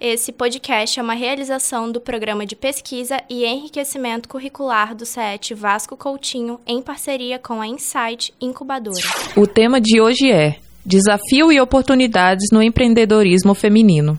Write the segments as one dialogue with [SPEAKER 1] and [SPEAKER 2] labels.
[SPEAKER 1] Esse podcast é uma realização do Programa de Pesquisa e Enriquecimento Curricular do CET Vasco Coutinho, em parceria com a Insight Incubadora.
[SPEAKER 2] O tema de hoje é Desafio e oportunidades no empreendedorismo feminino.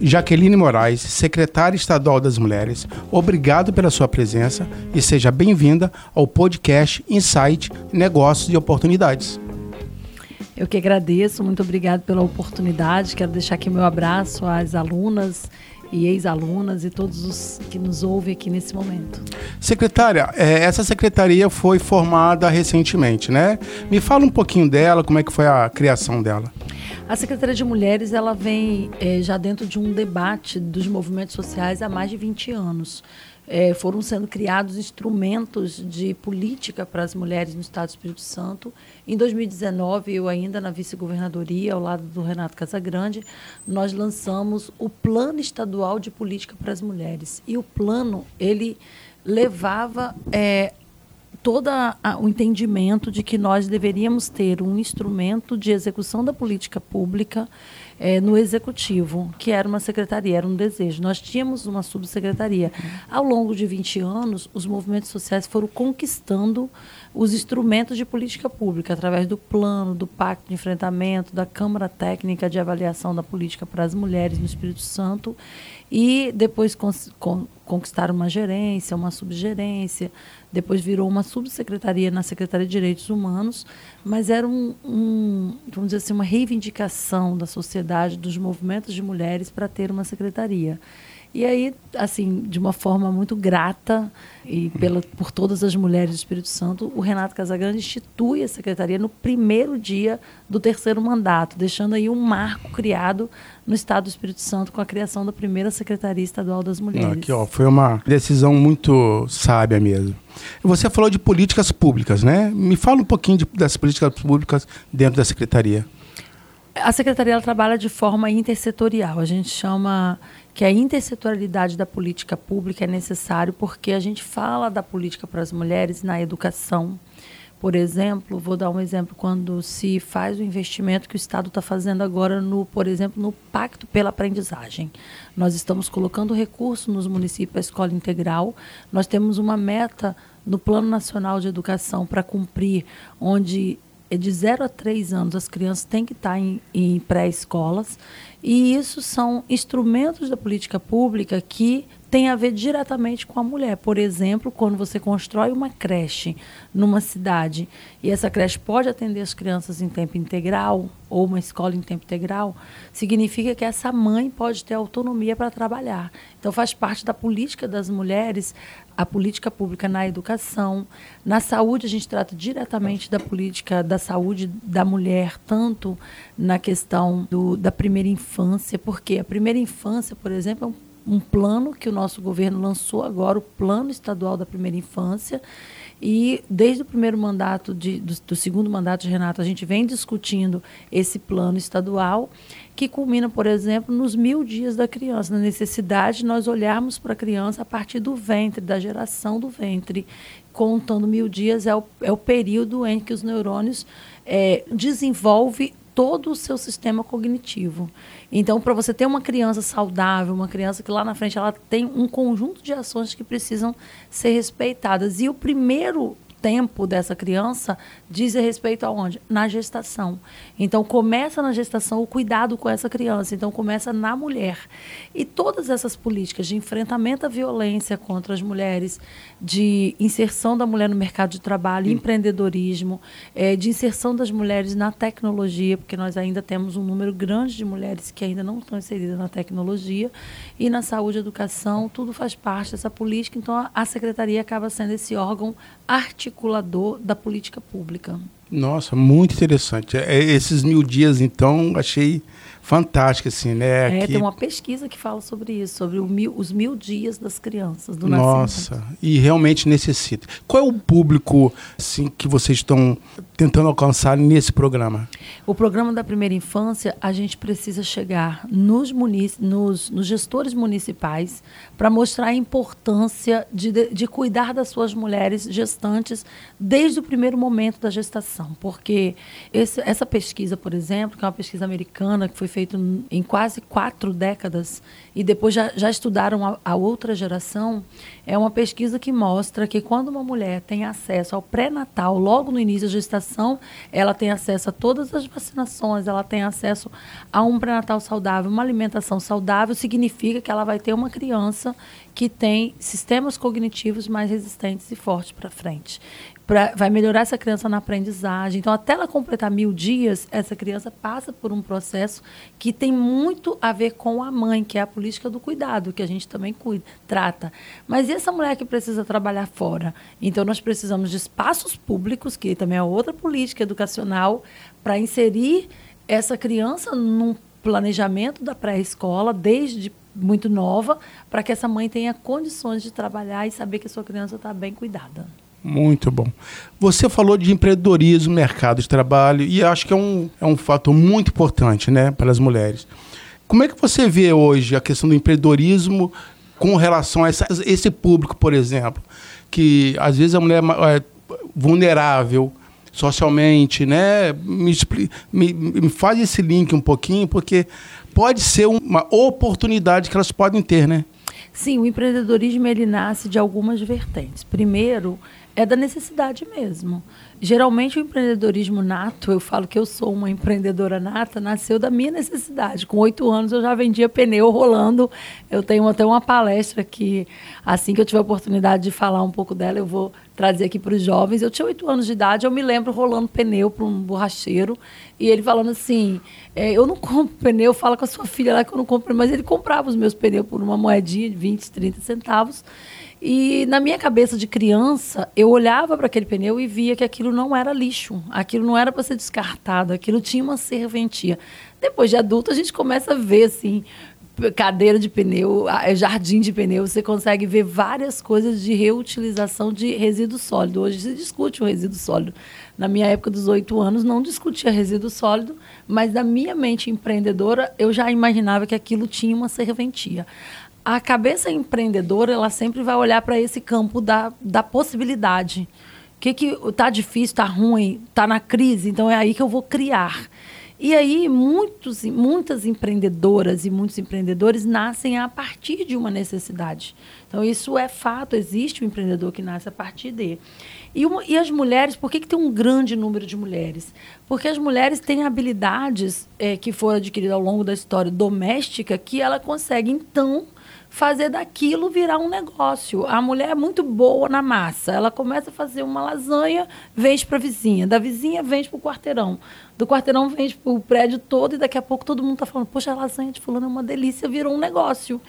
[SPEAKER 3] Jaqueline Moraes, secretária estadual das Mulheres, obrigado pela sua presença e seja bem-vinda ao podcast Insight Negócios e Oportunidades.
[SPEAKER 4] Eu que agradeço, muito obrigado pela oportunidade. Quero deixar aqui meu abraço às alunas e ex-alunas e todos os que nos ouvem aqui nesse momento.
[SPEAKER 3] Secretária, é, essa secretaria foi formada recentemente, né? Me fala um pouquinho dela, como é que foi a criação dela.
[SPEAKER 4] A Secretaria de Mulheres ela vem é, já dentro de um debate dos movimentos sociais há mais de 20 anos. É, foram sendo criados instrumentos de política para as mulheres no Estado do Espírito Santo. Em 2019, eu ainda na vice-governadoria, ao lado do Renato Casagrande, nós lançamos o Plano Estadual de Política para as Mulheres. E o plano, ele levava é, todo o entendimento de que nós deveríamos ter um instrumento de execução da política pública é, no executivo, que era uma secretaria, era um desejo. Nós tínhamos uma subsecretaria. Ao longo de 20 anos, os movimentos sociais foram conquistando os instrumentos de política pública, através do plano, do pacto de enfrentamento, da Câmara Técnica de Avaliação da Política para as Mulheres no Espírito Santo, e depois conquistaram uma gerência, uma subgerência, depois virou uma subsecretaria na Secretaria de Direitos Humanos, mas era um, um, vamos dizer assim, uma reivindicação da sociedade, dos movimentos de mulheres para ter uma secretaria. E aí, assim, de uma forma muito grata e pela, por todas as mulheres do Espírito Santo, o Renato Casagrande institui a secretaria no primeiro dia do terceiro mandato, deixando aí um marco criado no Estado do Espírito Santo com a criação da primeira Secretaria Estadual das Mulheres.
[SPEAKER 3] Aqui, ó, foi uma decisão muito sábia mesmo. Você falou de políticas públicas, né? Me fala um pouquinho de, das políticas públicas dentro da secretaria.
[SPEAKER 4] A secretaria trabalha de forma intersetorial. A gente chama que a intersetorialidade da política pública é necessário porque a gente fala da política para as mulheres na educação. Por exemplo, vou dar um exemplo quando se faz o investimento que o Estado está fazendo agora no, por exemplo, no Pacto pela Aprendizagem. Nós estamos colocando recursos nos municípios para escola integral. Nós temos uma meta no Plano Nacional de Educação para cumprir, onde é de 0 a 3 anos as crianças têm que estar em, em pré-escolas. E isso são instrumentos da política pública que têm a ver diretamente com a mulher. Por exemplo, quando você constrói uma creche numa cidade e essa creche pode atender as crianças em tempo integral ou uma escola em tempo integral, significa que essa mãe pode ter autonomia para trabalhar. Então faz parte da política das mulheres a política pública na educação, na saúde a gente trata diretamente da política da saúde da mulher, tanto na questão do, da primeira infância, porque a primeira infância, por exemplo, é um, um plano que o nosso governo lançou agora, o Plano Estadual da Primeira Infância, e desde o primeiro mandato, de, do, do, segundo mandato de Renato, a gente vem discutindo esse plano estadual, que culmina, por exemplo, nos mil dias da criança, na necessidade de nós olharmos para a criança a partir do ventre, da geração do ventre. Contando mil dias é o, é o período em que os neurônios é, desenvolvem todo o seu sistema cognitivo. Então, para você ter uma criança saudável, uma criança que lá na frente ela tem um conjunto de ações que precisam ser respeitadas. E o primeiro tempo dessa criança diz respeito aonde? Na gestação. Então começa na gestação o cuidado com essa criança. Então começa na mulher. E todas essas políticas de enfrentamento à violência contra as mulheres, de inserção da mulher no mercado de trabalho, Sim. empreendedorismo, é, de inserção das mulheres na tecnologia, porque nós ainda temos um número grande de mulheres que ainda não estão inseridas na tecnologia, e na saúde e educação, tudo faz parte dessa política. Então a, a secretaria acaba sendo esse órgão articulador da política pública.
[SPEAKER 3] Nossa, muito interessante. É, esses mil dias, então, achei fantástica, assim, né?
[SPEAKER 4] É,
[SPEAKER 3] que...
[SPEAKER 4] tem uma pesquisa que fala sobre isso, sobre mil, os mil dias das crianças do
[SPEAKER 3] Nossa,
[SPEAKER 4] nascimento.
[SPEAKER 3] e realmente necessita. Qual é o público assim, que vocês estão tentando alcançar nesse programa?
[SPEAKER 4] O programa da primeira infância, a gente precisa chegar nos, munic nos, nos gestores municipais para mostrar a importância de, de, de cuidar das suas mulheres gestantes desde o primeiro momento da gestação. Porque esse, essa pesquisa, por exemplo, que é uma pesquisa americana que foi feita em quase quatro décadas e depois já, já estudaram a, a outra geração, é uma pesquisa que mostra que quando uma mulher tem acesso ao pré-natal, logo no início da gestação, ela tem acesso a todas as vacinações, ela tem acesso a um pré-natal saudável, uma alimentação saudável, significa que ela vai ter uma criança que tem sistemas cognitivos mais resistentes e fortes para frente pra, vai melhorar essa criança na aprendizagem. Então, até ela completar mil dias, essa criança passa por um processo que tem muito a ver com a mãe, que é a política do cuidado, que a gente também cuida, trata. Mas e essa mulher que precisa trabalhar fora? Então, nós precisamos de espaços públicos, que também é outra política educacional, para inserir essa criança num planejamento da pré-escola, desde muito nova, para que essa mãe tenha condições de trabalhar e saber que a sua criança está bem cuidada.
[SPEAKER 3] Muito bom. Você falou de empreendedorismo, mercado de trabalho, e acho que é um, é um fator muito importante né, para as mulheres. Como é que você vê hoje a questão do empreendedorismo com relação a essa, esse público, por exemplo, que às vezes a mulher é vulnerável socialmente, né? Me, me, me faz esse link um pouquinho, porque pode ser uma oportunidade que elas podem ter, né?
[SPEAKER 4] Sim, o empreendedorismo ele nasce de algumas vertentes. Primeiro, é da necessidade mesmo. Geralmente o empreendedorismo nato, eu falo que eu sou uma empreendedora nata, nasceu da minha necessidade. Com oito anos eu já vendia pneu rolando. Eu tenho até uma palestra que, assim que eu tiver a oportunidade de falar um pouco dela, eu vou trazer aqui para os jovens. Eu tinha oito anos de idade, eu me lembro rolando pneu para um borracheiro e ele falando assim: é, Eu não compro pneu, fala com a sua filha lá que eu não compro, mas ele comprava os meus pneus por uma moedinha de 20, 30 centavos. E na minha cabeça de criança, eu olhava para aquele pneu e via que aquilo não era lixo, aquilo não era para ser descartado, aquilo tinha uma serventia. Depois de adulto, a gente começa a ver assim, cadeira de pneu, é jardim de pneu, você consegue ver várias coisas de reutilização de resíduo sólido. Hoje se discute o resíduo sólido. Na minha época dos oito anos, não discutia resíduo sólido, mas na minha mente empreendedora, eu já imaginava que aquilo tinha uma serventia a cabeça empreendedora ela sempre vai olhar para esse campo da, da possibilidade. O que que tá difícil, tá ruim, tá na crise, então é aí que eu vou criar. E aí muitos, muitas empreendedoras e muitos empreendedores nascem a partir de uma necessidade. Então isso é fato, existe um empreendedor que nasce a partir de. E, uma, e as mulheres, por que, que tem um grande número de mulheres? Porque as mulheres têm habilidades é, que foram adquiridas ao longo da história doméstica que ela consegue, então, fazer daquilo virar um negócio. A mulher é muito boa na massa. Ela começa a fazer uma lasanha, vende para a vizinha. Da vizinha, vende para o quarteirão. Do quarteirão, vende para o prédio todo. E daqui a pouco todo mundo está falando: Poxa, a lasanha de Fulano é uma delícia, virou um negócio.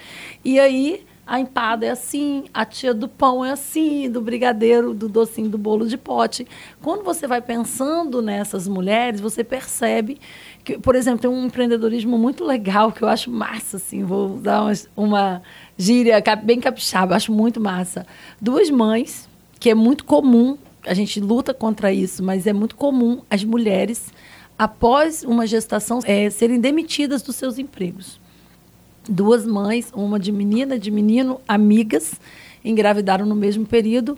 [SPEAKER 4] E aí. A empada é assim, a tia do pão é assim, do brigadeiro, do docinho, do bolo de pote. Quando você vai pensando nessas mulheres, você percebe que, por exemplo, tem um empreendedorismo muito legal que eu acho massa, assim, vou dar uma, uma gíria bem capixaba, acho muito massa. Duas mães, que é muito comum, a gente luta contra isso, mas é muito comum as mulheres, após uma gestação, é, serem demitidas dos seus empregos. Duas mães, uma de menina, de menino, amigas, engravidaram no mesmo período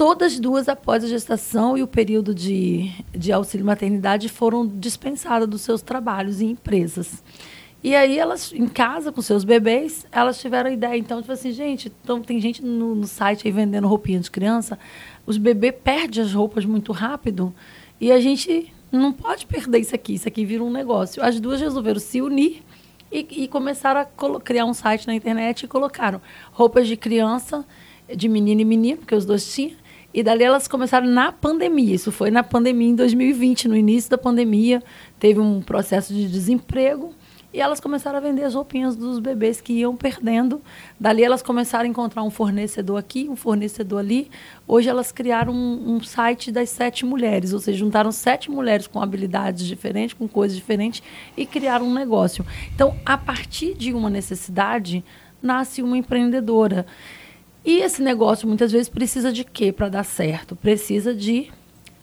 [SPEAKER 4] todas duas, após a gestação e o período de, de auxílio maternidade, foram dispensadas dos seus trabalhos em empresas. E aí elas, em casa, com seus bebês, elas tiveram a ideia. Então, tipo assim, gente, então, tem gente no, no site aí vendendo roupinha de criança, os bebês perdem as roupas muito rápido e a gente não pode perder isso aqui. Isso aqui vira um negócio. As duas resolveram se unir e, e começaram a criar um site na internet e colocaram roupas de criança, de menino e menino, porque os dois tinham, e dali elas começaram na pandemia. Isso foi na pandemia em 2020, no início da pandemia. Teve um processo de desemprego. E elas começaram a vender as roupinhas dos bebês que iam perdendo. Dali elas começaram a encontrar um fornecedor aqui, um fornecedor ali. Hoje elas criaram um, um site das sete mulheres, ou seja, juntaram sete mulheres com habilidades diferentes, com coisas diferentes e criaram um negócio. Então, a partir de uma necessidade, nasce uma empreendedora. E esse negócio muitas vezes precisa de quê para dar certo? Precisa de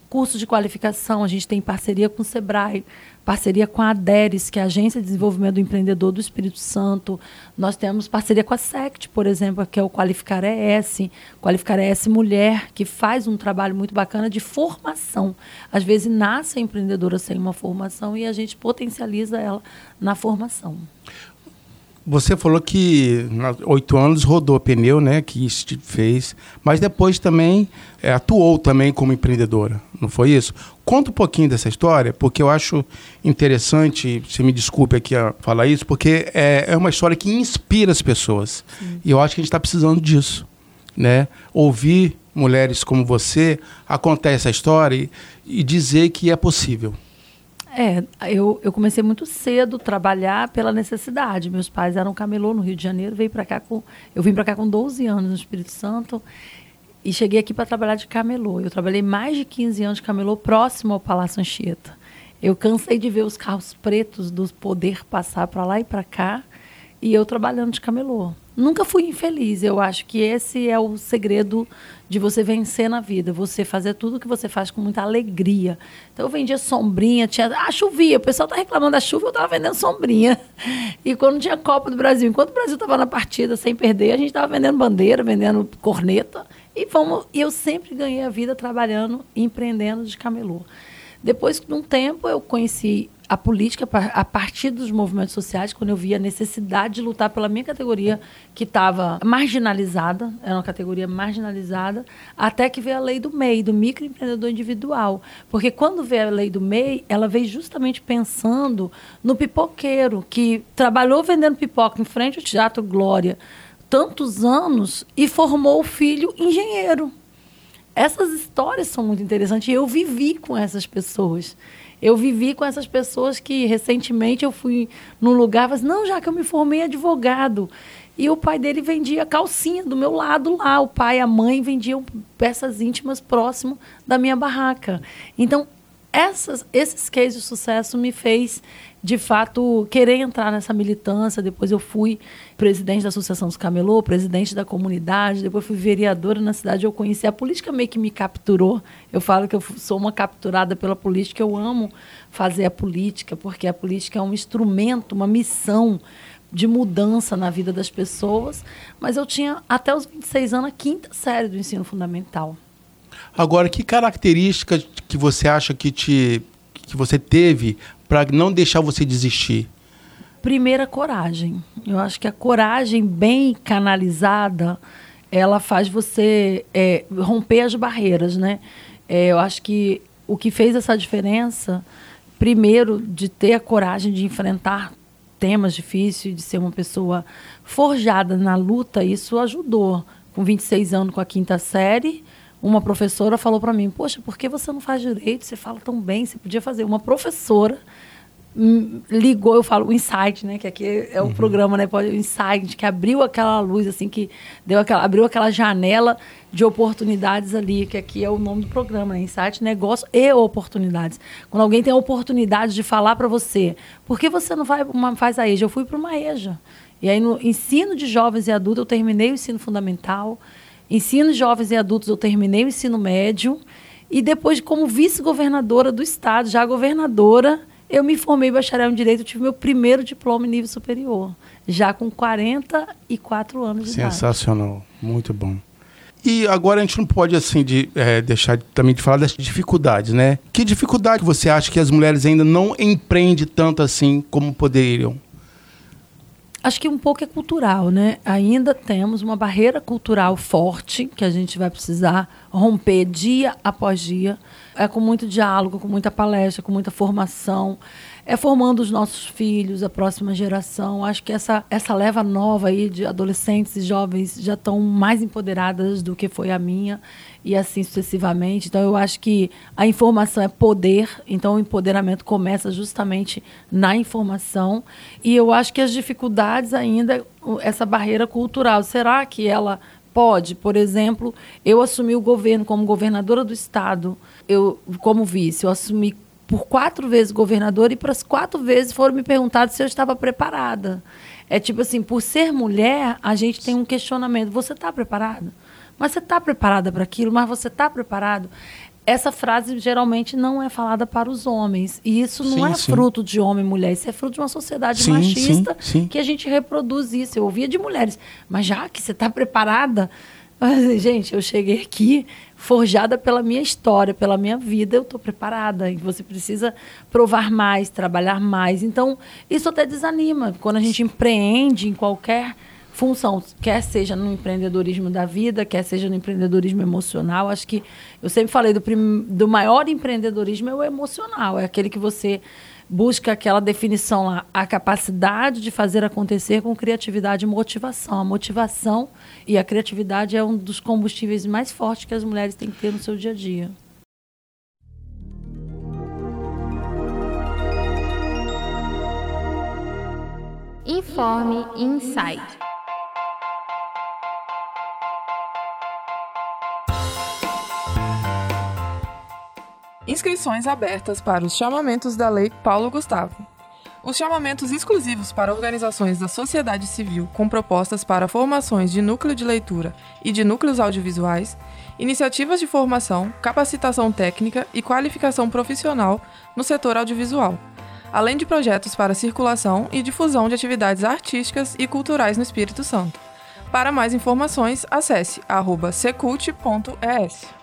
[SPEAKER 4] curso de qualificação. A gente tem parceria com o Sebrae, parceria com a ADERES, que é a Agência de Desenvolvimento do Empreendedor do Espírito Santo. Nós temos parceria com a SECT, por exemplo, que é o Qualificar ES, Qualificar ES Mulher, que faz um trabalho muito bacana de formação. Às vezes nasce a empreendedora sem uma formação e a gente potencializa ela na formação.
[SPEAKER 3] Você falou que oito anos rodou pneu, né? Que isso fez, mas depois também é, atuou também como empreendedora, não foi isso? Conta um pouquinho dessa história, porque eu acho interessante. Você me desculpe aqui a falar isso, porque é, é uma história que inspira as pessoas Sim. e eu acho que a gente está precisando disso, né? Ouvir mulheres como você contar essa história e, e dizer que é possível.
[SPEAKER 4] É, eu, eu comecei muito cedo trabalhar pela necessidade. Meus pais eram camelô no Rio de Janeiro, veio para cá com eu vim para cá com 12 anos no Espírito Santo e cheguei aqui para trabalhar de camelô. Eu trabalhei mais de 15 anos de camelô próximo ao Palácio Anchieta. Eu cansei de ver os carros pretos do poder passar para lá e para cá e eu trabalhando de camelô. Nunca fui infeliz. Eu acho que esse é o segredo de você vencer na vida. Você fazer tudo que você faz com muita alegria. Então eu vendia sombrinha, tinha. Ah, chovia. O pessoal tá reclamando da chuva, eu estava vendendo sombrinha. E quando tinha Copa do Brasil, enquanto o Brasil estava na partida sem perder, a gente estava vendendo bandeira, vendendo corneta. E, vamos, e eu sempre ganhei a vida trabalhando, empreendendo de camelô. Depois de um tempo, eu conheci a política a partir dos movimentos sociais, quando eu vi a necessidade de lutar pela minha categoria, que estava marginalizada, era uma categoria marginalizada, até que veio a lei do MEI, do microempreendedor individual. Porque quando veio a lei do MEI, ela veio justamente pensando no pipoqueiro, que trabalhou vendendo pipoca em frente ao Teatro Glória tantos anos e formou o filho engenheiro. Essas histórias são muito interessantes e eu vivi com essas pessoas. Eu vivi com essas pessoas que recentemente eu fui num lugar, mas não, já que eu me formei advogado. E o pai dele vendia calcinha do meu lado lá. O pai e a mãe vendiam peças íntimas próximo da minha barraca. Então, essas, esses cases de sucesso me fez de fato, querer entrar nessa militância. Depois eu fui presidente da Associação dos Camelô, presidente da comunidade, depois fui vereadora na cidade. Eu conheci a política, meio que me capturou. Eu falo que eu sou uma capturada pela política. Eu amo fazer a política, porque a política é um instrumento, uma missão de mudança na vida das pessoas. Mas eu tinha, até os 26 anos, a quinta série do ensino fundamental.
[SPEAKER 3] Agora, que características que você acha que te que você teve para não deixar você desistir?
[SPEAKER 4] Primeira, coragem. Eu acho que a coragem bem canalizada, ela faz você é, romper as barreiras, né? É, eu acho que o que fez essa diferença, primeiro, de ter a coragem de enfrentar temas difíceis, de ser uma pessoa forjada na luta, isso ajudou. Com 26 anos, com a quinta série, uma professora falou para mim: Poxa, por que você não faz direito? Você fala tão bem, você podia fazer. Uma professora ligou, eu falo, o insight, né? Que aqui é o uhum. programa, né? O insight, que abriu aquela luz, assim, que deu aquela, abriu aquela janela de oportunidades ali, que aqui é o nome do programa, né? Insight, negócio e oportunidades. Quando alguém tem a oportunidade de falar para você, por que você não vai uma, faz a EJA? Eu fui para uma EJA. E aí, no ensino de jovens e adultos, eu terminei o ensino fundamental. Ensino jovens e adultos, eu terminei o ensino médio. E depois, como vice-governadora do estado, já governadora, eu me formei bacharel em Direito, tive meu primeiro diploma em nível superior, já com 44 anos de
[SPEAKER 3] idade. Sensacional, muito bom. E agora a gente não pode assim de, é, deixar também de falar das dificuldades, né? Que dificuldade você acha que as mulheres ainda não empreendem tanto assim como poderiam?
[SPEAKER 4] Acho que um pouco é cultural, né? Ainda temos uma barreira cultural forte que a gente vai precisar romper dia após dia. É com muito diálogo, com muita palestra, com muita formação. É formando os nossos filhos, a próxima geração. Acho que essa, essa leva nova aí de adolescentes e jovens já estão mais empoderadas do que foi a minha e assim sucessivamente. Então eu acho que a informação é poder, então o empoderamento começa justamente na informação. E eu acho que as dificuldades ainda essa barreira cultural, será que ela pode, por exemplo, eu assumi o governo como governadora do estado, eu como vice, eu assumi por quatro vezes governadora e para as quatro vezes foram me perguntados se eu estava preparada. É tipo assim, por ser mulher, a gente tem um questionamento. Você está preparada? Mas você está preparada para aquilo? Mas você está preparado? Essa frase geralmente não é falada para os homens. E isso não sim, é sim. fruto de homem e mulher. Isso é fruto de uma sociedade sim, machista que a gente reproduz isso. Eu ouvia de mulheres. Mas já que você está preparada... Gente, eu cheguei aqui forjada pela minha história, pela minha vida, eu estou preparada. E você precisa provar mais, trabalhar mais. Então, isso até desanima. Quando a gente empreende em qualquer função, quer seja no empreendedorismo da vida, quer seja no empreendedorismo emocional. Acho que eu sempre falei do, do maior empreendedorismo é o emocional, é aquele que você busca aquela definição lá, a capacidade de fazer acontecer com criatividade e motivação. A motivação e a criatividade é um dos combustíveis mais fortes que as mulheres têm que ter no seu dia a dia.
[SPEAKER 1] Informe Insight.
[SPEAKER 2] Inscrições abertas para os chamamentos da Lei Paulo Gustavo. Os chamamentos exclusivos para organizações da sociedade civil com propostas para formações de núcleo de leitura e de núcleos audiovisuais, iniciativas de formação, capacitação técnica e qualificação profissional no setor audiovisual, além de projetos para circulação e difusão de atividades artísticas e culturais no Espírito Santo. Para mais informações, acesse secult.es.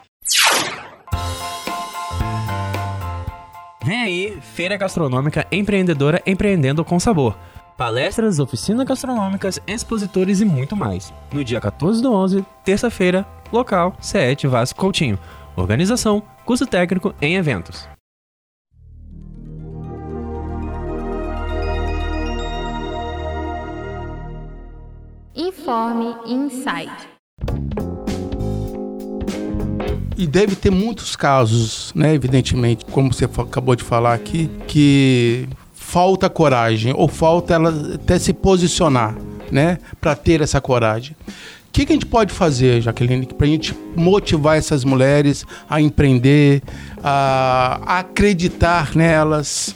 [SPEAKER 5] Vem aí, Feira Gastronômica Empreendedora Empreendendo com Sabor. Palestras, oficinas gastronômicas, expositores e muito mais. No dia 14 do 11, terça-feira, local CET Vasco Coutinho. Organização, curso técnico em eventos.
[SPEAKER 1] Informe Insight.
[SPEAKER 3] E deve ter muitos casos, né, evidentemente, como você acabou de falar aqui, que falta coragem ou falta ela até se posicionar, né, para ter essa coragem. O que, que, a gente pode fazer, Jaqueline, para a gente motivar essas mulheres a empreender, a, acreditar nelas?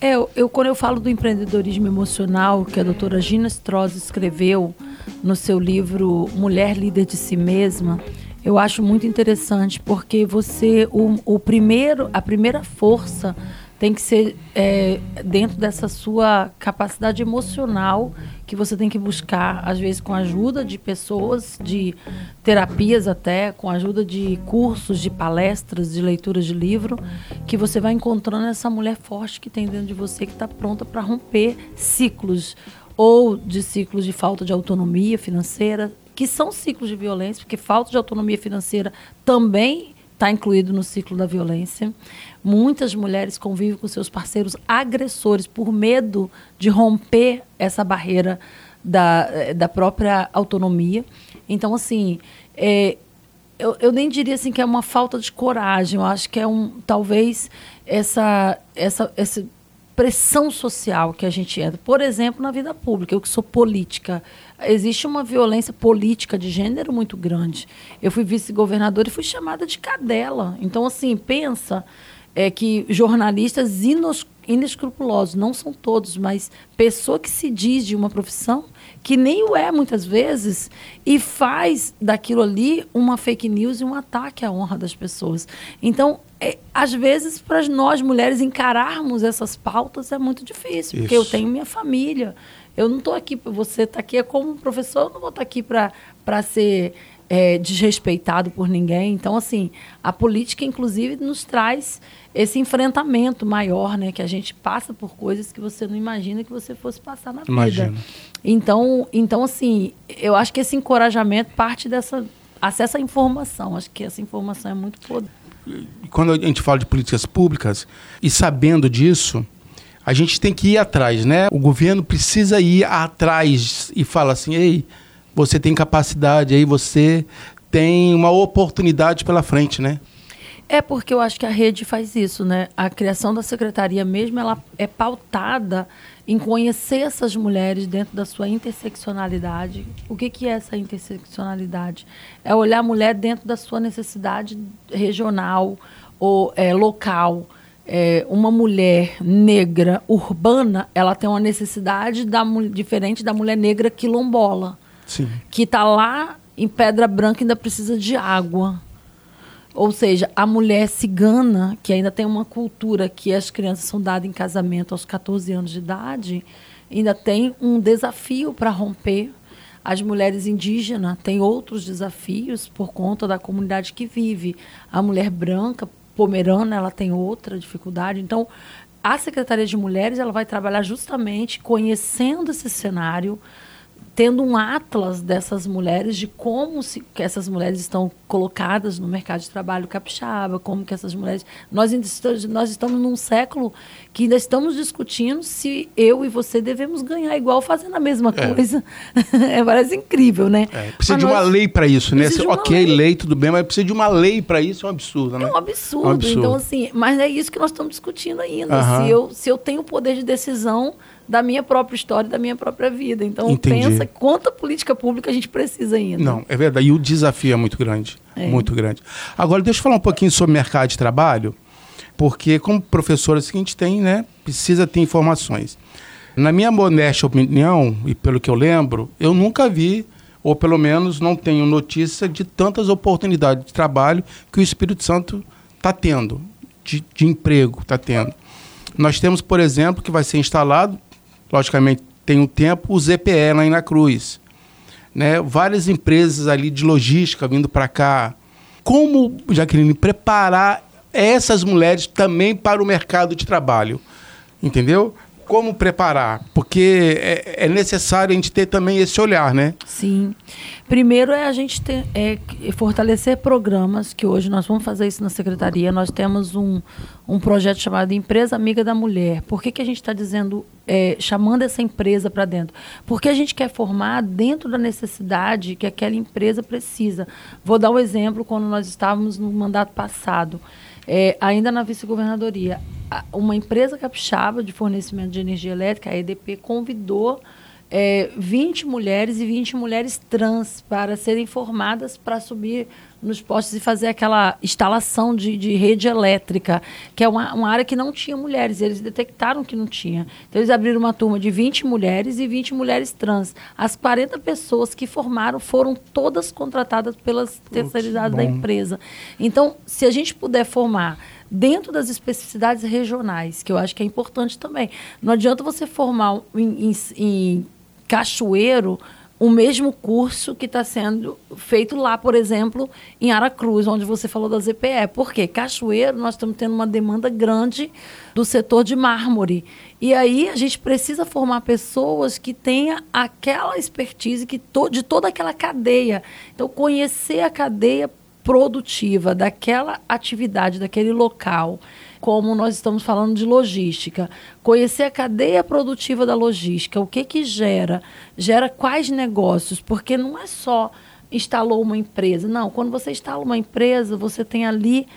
[SPEAKER 4] É, eu, quando eu falo do empreendedorismo emocional, que a doutora Gina Strauss escreveu no seu livro Mulher Líder de Si Mesma, eu acho muito interessante porque você o, o primeiro a primeira força tem que ser é, dentro dessa sua capacidade emocional que você tem que buscar às vezes com a ajuda de pessoas de terapias até com a ajuda de cursos de palestras de leituras de livro que você vai encontrando essa mulher forte que tem dentro de você que está pronta para romper ciclos ou de ciclos de falta de autonomia financeira que são ciclos de violência, porque falta de autonomia financeira também está incluído no ciclo da violência. Muitas mulheres convivem com seus parceiros agressores por medo de romper essa barreira da, da própria autonomia. Então, assim, é, eu, eu nem diria assim que é uma falta de coragem. Eu acho que é um talvez essa essa essa pressão social que a gente entra. Por exemplo, na vida pública, eu que sou política, existe uma violência política de gênero muito grande. Eu fui vice-governadora e fui chamada de cadela. Então, assim, pensa é, que jornalistas inescrupulosos, não são todos, mas pessoa que se diz de uma profissão que nem o é muitas vezes e faz daquilo ali uma fake news e um ataque à honra das pessoas. Então, é, às vezes, para nós mulheres encararmos essas pautas é muito difícil, Isso. porque eu tenho minha família. Eu não estou aqui, você está aqui como professor, eu não vou estar tá aqui para ser é, desrespeitado por ninguém. Então, assim, a política, inclusive, nos traz esse enfrentamento maior, né? Que a gente passa por coisas que você não imagina que você fosse passar na Imagina. vida. Então, então, assim, eu acho que esse encorajamento parte dessa acesso à informação. Acho que essa informação é muito poder.
[SPEAKER 3] Quando a gente fala de políticas públicas e sabendo disso, a gente tem que ir atrás, né? O governo precisa ir atrás e fala assim: ei, você tem capacidade, aí você tem uma oportunidade pela frente, né?
[SPEAKER 4] É porque eu acho que a rede faz isso, né? A criação da secretaria mesmo, ela é pautada em conhecer essas mulheres dentro da sua interseccionalidade. O que, que é essa interseccionalidade? É olhar a mulher dentro da sua necessidade regional ou é, local. É, uma mulher negra urbana, ela tem uma necessidade da, diferente da mulher negra quilombola.
[SPEAKER 3] Sim.
[SPEAKER 4] Que está lá em Pedra Branca ainda precisa de água. Ou seja, a mulher cigana, que ainda tem uma cultura que as crianças são dadas em casamento aos 14 anos de idade, ainda tem um desafio para romper. As mulheres indígenas têm outros desafios por conta da comunidade que vive. A mulher branca, pomerana, ela tem outra dificuldade. Então, a Secretaria de Mulheres ela vai trabalhar justamente conhecendo esse cenário, tendo um atlas dessas mulheres, de como se, que essas mulheres estão colocadas no mercado de trabalho capixaba, como que essas mulheres... Nós, nós estamos num século que ainda estamos discutindo se eu e você devemos ganhar igual fazendo a mesma é. coisa. é, parece incrível, né?
[SPEAKER 3] É, precisa mas de uma lei para isso, né? ok, lei. lei. tudo bem, mas precisa de uma lei para isso, é um absurdo, né?
[SPEAKER 4] É um absurdo. É um absurdo. Então, assim, mas é isso que nós estamos discutindo ainda. Se, eu, se eu tenho poder de decisão da minha própria história, da minha própria vida. Então, Entendi. pensa quanta política pública a gente precisa ainda.
[SPEAKER 3] Não, é verdade. E o desafio é muito grande. É. Muito grande. Agora, deixa eu falar um pouquinho sobre mercado de trabalho, porque como professor, assim, a gente tem, né, precisa ter informações. Na minha modesta opinião, e pelo que eu lembro, eu nunca vi, ou pelo menos não tenho notícia de tantas oportunidades de trabalho que o Espírito Santo está tendo, de, de emprego está tendo. Nós temos, por exemplo, que vai ser instalado logicamente tem um tempo, o ZPE lá em Na Cruz. Né? Várias empresas ali de logística vindo para cá. Como, Jaqueline, preparar essas mulheres também para o mercado de trabalho? Entendeu? Como preparar? Porque é, é, necessário a gente ter também esse olhar, né?
[SPEAKER 4] Sim. Primeiro é a gente ter, é, fortalecer programas, que hoje nós vamos fazer isso na secretaria. Nós temos um, um projeto chamado Empresa Amiga da Mulher. Por que, que a gente está dizendo, é, chamando essa empresa para dentro? Porque a gente quer formar dentro da necessidade que aquela empresa precisa. Vou dar um exemplo quando nós estávamos no mandato passado. É, ainda na vice-governadoria, uma empresa capixaba de fornecimento de energia elétrica, a EDP, convidou é, 20 mulheres e 20 mulheres trans para serem formadas para subir nos postes e fazer aquela instalação de, de rede elétrica, que é uma, uma, área que não tinha mulheres. Eles detectaram que não tinha. Então, eles abriram uma turma de 20 mulheres e 20 mulheres trans. As 40 pessoas que formaram foram todas contratadas pelas terceirizadas da empresa. Então, se a gente puder formar dentro das especificidades regionais, que eu acho que é importante também. Não adianta você formar em, em, em Cachoeiro o mesmo curso que está sendo feito lá, por exemplo, em Aracruz, onde você falou da ZPE. Por quê? Cachoeiro, nós estamos tendo uma demanda grande do setor de mármore. E aí a gente precisa formar pessoas que tenham aquela expertise que to de toda aquela cadeia. Então, conhecer a cadeia produtiva daquela atividade, daquele local, como nós estamos falando de logística, conhecer a cadeia produtiva da logística, o que que gera, gera quais negócios, porque não é só instalou uma empresa, não, quando você instala uma empresa, você tem ali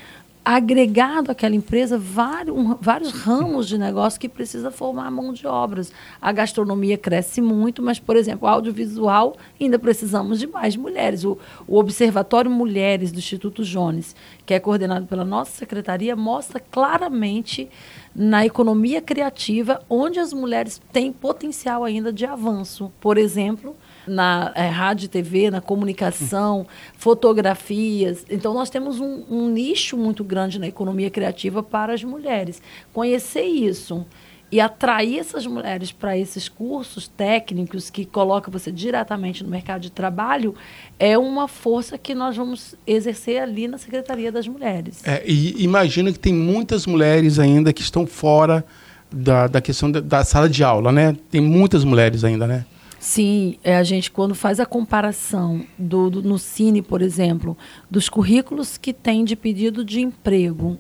[SPEAKER 4] agregado àquela empresa vários, um, vários ramos de negócio que precisa formar mão de obras. A gastronomia cresce muito, mas, por exemplo, audiovisual ainda precisamos de mais mulheres. O, o Observatório Mulheres do Instituto Jones, que é coordenado pela nossa secretaria, mostra claramente na economia criativa onde as mulheres têm potencial ainda de avanço. Por exemplo, na é, rádio e TV, na comunicação, fotografias. Então, nós temos um, um nicho muito grande na economia criativa para as mulheres. Conhecer isso e atrair essas mulheres para esses cursos técnicos que colocam você diretamente no mercado de trabalho é uma força que nós vamos exercer ali na Secretaria das Mulheres.
[SPEAKER 3] É, e imagino que tem muitas mulheres ainda que estão fora da, da questão da, da sala de aula, né? Tem muitas mulheres ainda, né?
[SPEAKER 4] Sim, é, a gente quando faz a comparação do, do, no Cine, por exemplo, dos currículos que tem de pedido de emprego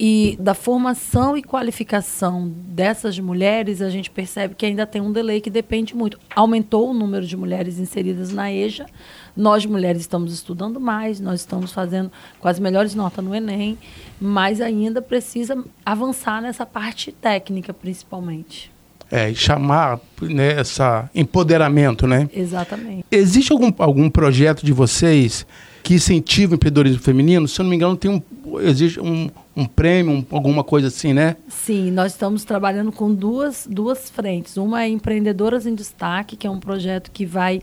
[SPEAKER 4] E da formação e qualificação dessas mulheres, a gente percebe que ainda tem um delay que depende muito. Aumentou o número de mulheres inseridas na EJA, nós mulheres estamos estudando mais, nós estamos fazendo com as melhores notas no Enem, mas ainda precisa avançar nessa parte técnica, principalmente.
[SPEAKER 3] É, chamar né, essa empoderamento, né?
[SPEAKER 4] Exatamente.
[SPEAKER 3] Existe algum, algum projeto de vocês que incentiva o empreendedorismo feminino? Se eu não me engano, tem um, existe um, um prêmio, um, alguma coisa assim, né?
[SPEAKER 4] Sim, nós estamos trabalhando com duas, duas frentes. Uma é Empreendedoras em Destaque, que é um projeto que vai,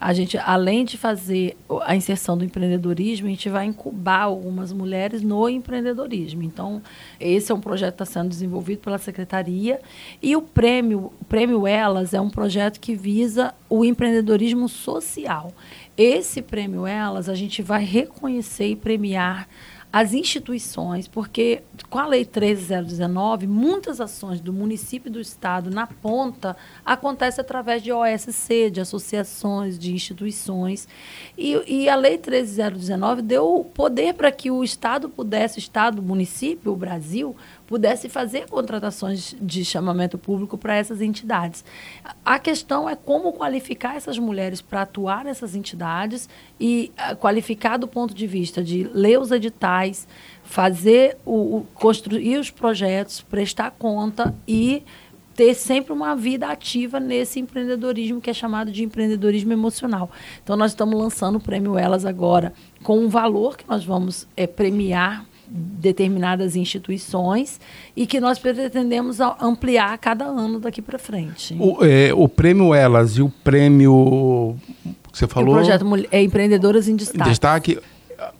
[SPEAKER 4] a gente, além de fazer a inserção do empreendedorismo, a gente vai incubar algumas mulheres no empreendedorismo. Então, esse é um projeto que está sendo desenvolvido pela Secretaria. E o prêmio, o prêmio Elas é um projeto que visa o empreendedorismo social. Esse prêmio Elas, a gente vai reconhecer e premiar as instituições, porque com a Lei 13019, muitas ações do município e do Estado na ponta acontecem através de OSC, de associações, de instituições. E, e a Lei 13019 deu poder para que o Estado pudesse, o Estado, o município, o Brasil, pudesse fazer contratações de chamamento público para essas entidades. A questão é como qualificar essas mulheres para atuar nessas entidades e uh, qualificar do ponto de vista de ler os editais, fazer o, o construir os projetos, prestar conta e ter sempre uma vida ativa nesse empreendedorismo que é chamado de empreendedorismo emocional. Então nós estamos lançando o prêmio Elas agora com um valor que nós vamos é, premiar determinadas instituições e que nós pretendemos ampliar cada ano daqui para frente.
[SPEAKER 3] O, é, o prêmio Elas e o prêmio que você falou?
[SPEAKER 4] O projeto é Empreendedoras em Destaque.
[SPEAKER 3] Destaque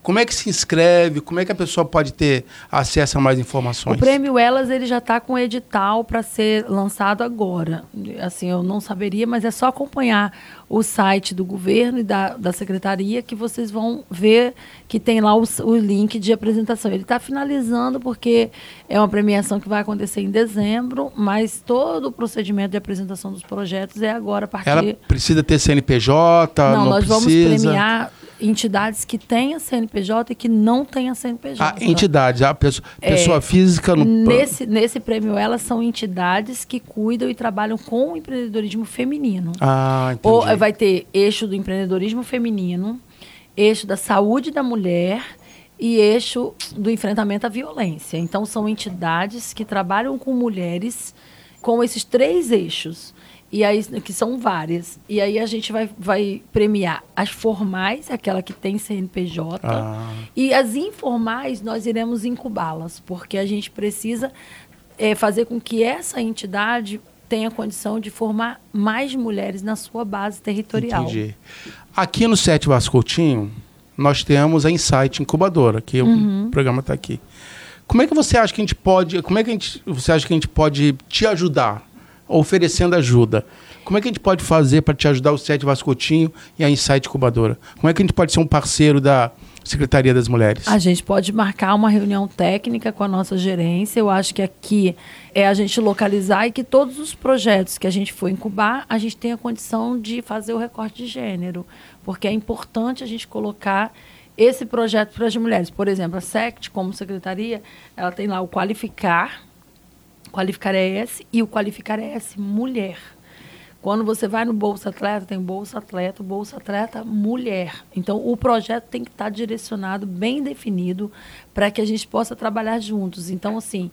[SPEAKER 3] como é que se inscreve? Como é que a pessoa pode ter acesso a mais informações?
[SPEAKER 4] O prêmio Elas ele já está com edital para ser lançado agora. Assim, eu não saberia, mas é só acompanhar o site do governo e da, da secretaria que vocês vão ver que tem lá o, o link de apresentação. Ele está finalizando porque é uma premiação que vai acontecer em dezembro, mas todo o procedimento de apresentação dos projetos é agora a partir.
[SPEAKER 3] Ela precisa ter CNPJ? Não,
[SPEAKER 4] não
[SPEAKER 3] nós
[SPEAKER 4] precisa. vamos premiar entidades que têm a CNPJ e que não têm a CNPJ.
[SPEAKER 3] Ah, entidades, a pessoa, pessoa é, física no
[SPEAKER 4] nesse nesse prêmio elas são entidades que cuidam e trabalham com o empreendedorismo feminino.
[SPEAKER 3] Ah, entendi.
[SPEAKER 4] Ou vai ter eixo do empreendedorismo feminino, eixo da saúde da mulher e eixo do enfrentamento à violência. Então são entidades que trabalham com mulheres com esses três eixos. E aí, que são várias. E aí a gente vai, vai premiar as formais, aquela que tem CNPJ, ah. e as informais nós iremos incubá-las, porque a gente precisa é, fazer com que essa entidade tenha condição de formar mais mulheres na sua base territorial.
[SPEAKER 3] Entendi. Aqui no Sete Vascoutinho, nós temos a Insight Incubadora, que uhum. o programa está aqui. Como é que você acha que a gente pode, como é que a gente, você acha que a gente pode te ajudar oferecendo ajuda. Como é que a gente pode fazer para te ajudar o Sete Vascotinho e a Insight Incubadora? Como é que a gente pode ser um parceiro da Secretaria das Mulheres?
[SPEAKER 4] A gente pode marcar uma reunião técnica com a nossa gerência. Eu acho que aqui é a gente localizar e que todos os projetos que a gente for incubar, a gente tenha condição de fazer o recorte de gênero. Porque é importante a gente colocar esse projeto para as mulheres. Por exemplo, a SECT, como secretaria, ela tem lá o qualificar, Qualificar ES e o Qualificar ES Mulher. Quando você vai no Bolsa Atleta, tem Bolsa Atleta, Bolsa Atleta Mulher. Então, o projeto tem que estar direcionado, bem definido, para que a gente possa trabalhar juntos. Então, assim,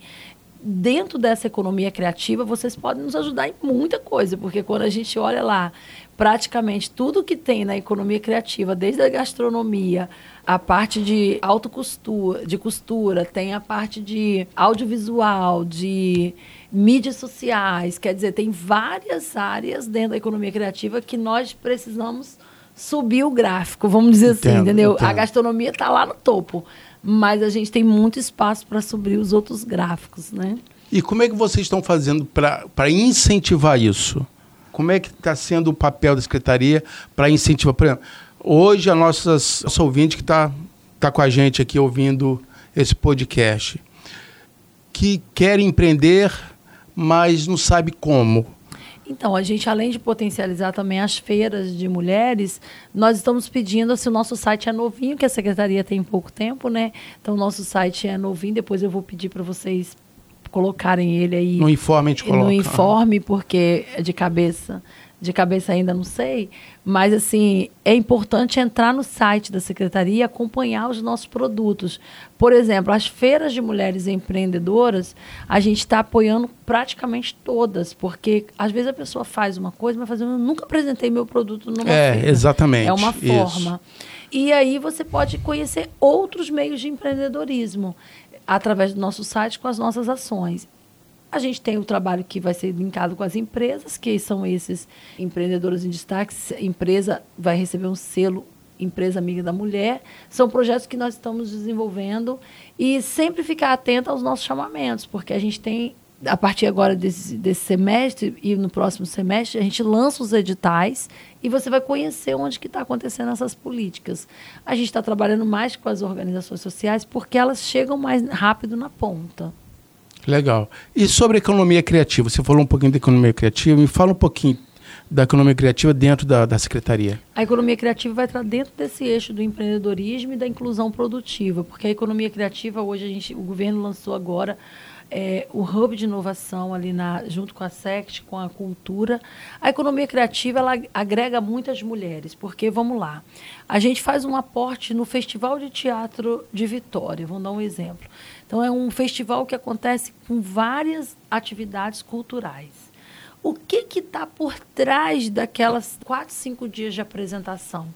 [SPEAKER 4] dentro dessa economia criativa, vocês podem nos ajudar em muita coisa, porque quando a gente olha lá, praticamente tudo que tem na economia criativa, desde a gastronomia, a parte de alta costura, de costura, tem a parte de audiovisual, de mídias sociais, quer dizer, tem várias áreas dentro da economia criativa que nós precisamos subir o gráfico, vamos dizer assim, entendo, assim, entendeu? Entendo. A gastronomia está lá no topo, mas a gente tem muito espaço para subir os outros gráficos, né?
[SPEAKER 3] E como é que vocês estão fazendo para incentivar isso? Como é que está sendo o papel da secretaria para incentivar? Por exemplo, Hoje, a nossa, nossa ouvinte que está tá com a gente aqui ouvindo esse podcast, que quer empreender, mas não sabe como.
[SPEAKER 4] Então, a gente, além de potencializar também as feiras de mulheres, nós estamos pedindo, se o nosso site é novinho, que a secretaria tem pouco tempo, né? Então, o nosso site é novinho, depois eu vou pedir para vocês colocarem ele aí.
[SPEAKER 3] No informe a gente coloca.
[SPEAKER 4] No informe, porque é de cabeça de cabeça ainda não sei, mas assim, é importante entrar no site da secretaria e acompanhar os nossos produtos. Por exemplo, as feiras de mulheres empreendedoras, a gente está apoiando praticamente todas, porque às vezes a pessoa faz uma coisa, mas faz, eu nunca apresentei meu produto numa
[SPEAKER 3] é,
[SPEAKER 4] feira.
[SPEAKER 3] exatamente.
[SPEAKER 4] É uma forma.
[SPEAKER 3] Isso.
[SPEAKER 4] E aí você pode conhecer outros meios de empreendedorismo através do nosso site com as nossas ações. A gente tem o trabalho que vai ser linkado com as empresas, que são esses empreendedores em destaque. A empresa vai receber um selo Empresa Amiga da Mulher. São projetos que nós estamos desenvolvendo e sempre ficar atento aos nossos chamamentos, porque a gente tem, a partir agora desse, desse semestre e no próximo semestre, a gente lança os editais e você vai conhecer onde que está acontecendo essas políticas. A gente está trabalhando mais com as organizações sociais porque elas chegam mais rápido na ponta.
[SPEAKER 3] Legal. E sobre economia criativa, você falou um pouquinho da economia criativa, me fala um pouquinho da economia criativa dentro da, da secretaria.
[SPEAKER 4] A economia criativa vai estar dentro desse eixo do empreendedorismo e da inclusão produtiva, porque a economia criativa hoje a gente, o governo lançou agora é, o hub de inovação ali na, junto com a SECT, com a cultura. A economia criativa ela agrega muitas mulheres, porque vamos lá, a gente faz um aporte no Festival de Teatro de Vitória, vamos dar um exemplo. Então, é um festival que acontece com várias atividades culturais. O que está por trás daquelas quatro, cinco dias de apresentação?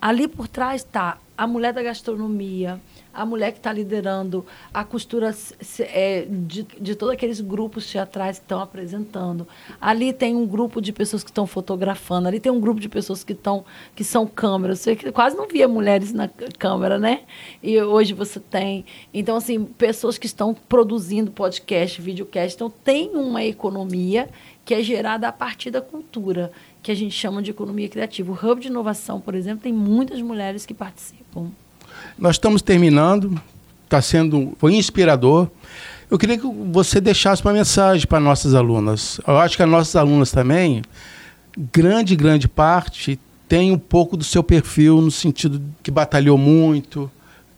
[SPEAKER 4] Ali por trás está a mulher da gastronomia, a mulher que está liderando a costura é, de, de todos aqueles grupos teatrais que estão apresentando. Ali tem um grupo de pessoas que estão fotografando, ali tem um grupo de pessoas que, estão, que são câmeras. Você quase não via mulheres na câmera, né? E hoje você tem. Então, assim, pessoas que estão produzindo podcast, videocast. Então, tem uma economia que é gerada a partir da cultura, que a gente chama de economia criativa. O Hub de Inovação, por exemplo, tem muitas mulheres que participam.
[SPEAKER 3] Nós estamos terminando, está sendo, foi inspirador. Eu queria que você deixasse uma mensagem para nossas alunas. Eu acho que as nossas alunas também, grande, grande parte, tem um pouco do seu perfil no sentido que batalhou muito.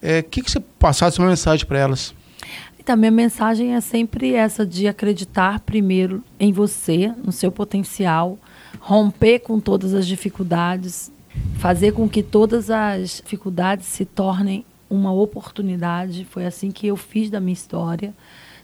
[SPEAKER 3] É, que, que você passasse uma mensagem para elas?
[SPEAKER 4] Então, minha mensagem é sempre essa de acreditar primeiro em você, no seu potencial, romper com todas as dificuldades, fazer com que todas as dificuldades se tornem uma oportunidade. Foi assim que eu fiz da minha história.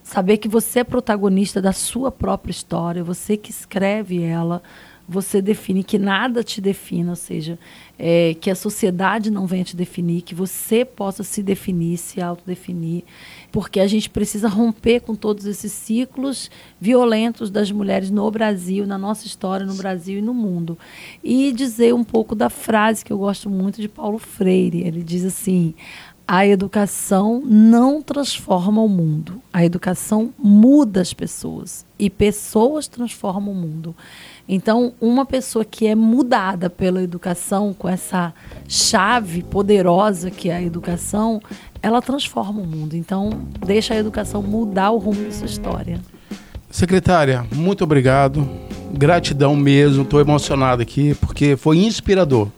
[SPEAKER 4] Saber que você é protagonista da sua própria história, você que escreve ela, você define que nada te defina, ou seja, é, que a sociedade não venha te definir, que você possa se definir, se autodefinir, porque a gente precisa romper com todos esses ciclos violentos das mulheres no Brasil, na nossa história, no Brasil e no mundo. E dizer um pouco da frase que eu gosto muito de Paulo Freire. Ele diz assim: a educação não transforma o mundo, a educação muda as pessoas e pessoas transformam o mundo. Então, uma pessoa que é mudada pela educação, com essa chave poderosa que é a educação, ela transforma o mundo. Então, deixa a educação mudar o rumo da sua história.
[SPEAKER 3] Secretária, muito obrigado. Gratidão mesmo. Estou emocionado aqui porque foi inspirador.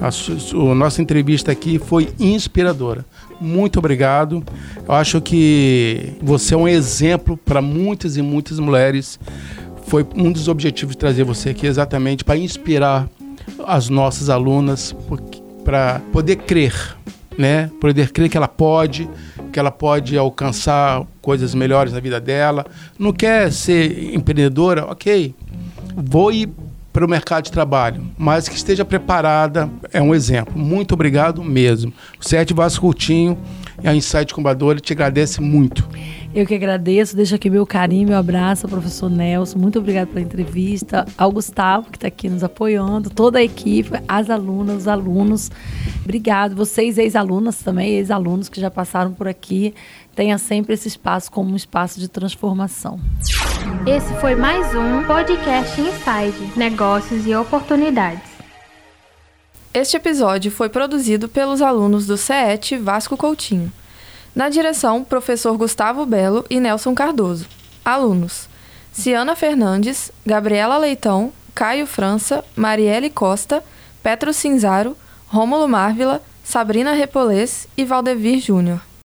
[SPEAKER 3] A, a nossa entrevista aqui foi inspiradora. Muito obrigado. Eu acho que você é um exemplo para muitas e muitas mulheres foi um dos objetivos de trazer você aqui exatamente para inspirar as nossas alunas para poder crer, né? Poder crer que ela pode, que ela pode alcançar coisas melhores na vida dela. Não quer ser empreendedora, ok? Vou ir para o mercado de trabalho, mas que esteja preparada é um exemplo. Muito obrigado mesmo. Sérgio Vasco Coutinho e a Insight Cumbadora te agradece muito.
[SPEAKER 4] Eu que agradeço, deixo aqui meu carinho, meu abraço ao professor Nelson. Muito obrigado pela entrevista. Ao Gustavo, que está aqui nos apoiando, toda a equipe, as alunas, os alunos. Obrigado. Vocês, ex-alunas também, ex-alunos que já passaram por aqui. Tenha sempre esse espaço como um espaço de transformação.
[SPEAKER 1] Esse foi mais um Podcast Inside Negócios e Oportunidades.
[SPEAKER 2] Este episódio foi produzido pelos alunos do CET Vasco Coutinho. Na direção, professor Gustavo Belo e Nelson Cardoso. Alunos: Ciana Fernandes, Gabriela Leitão, Caio França, Marielle Costa, Petro Cinzaro, Rômulo Marvila, Sabrina Repolês e Valdevir Júnior.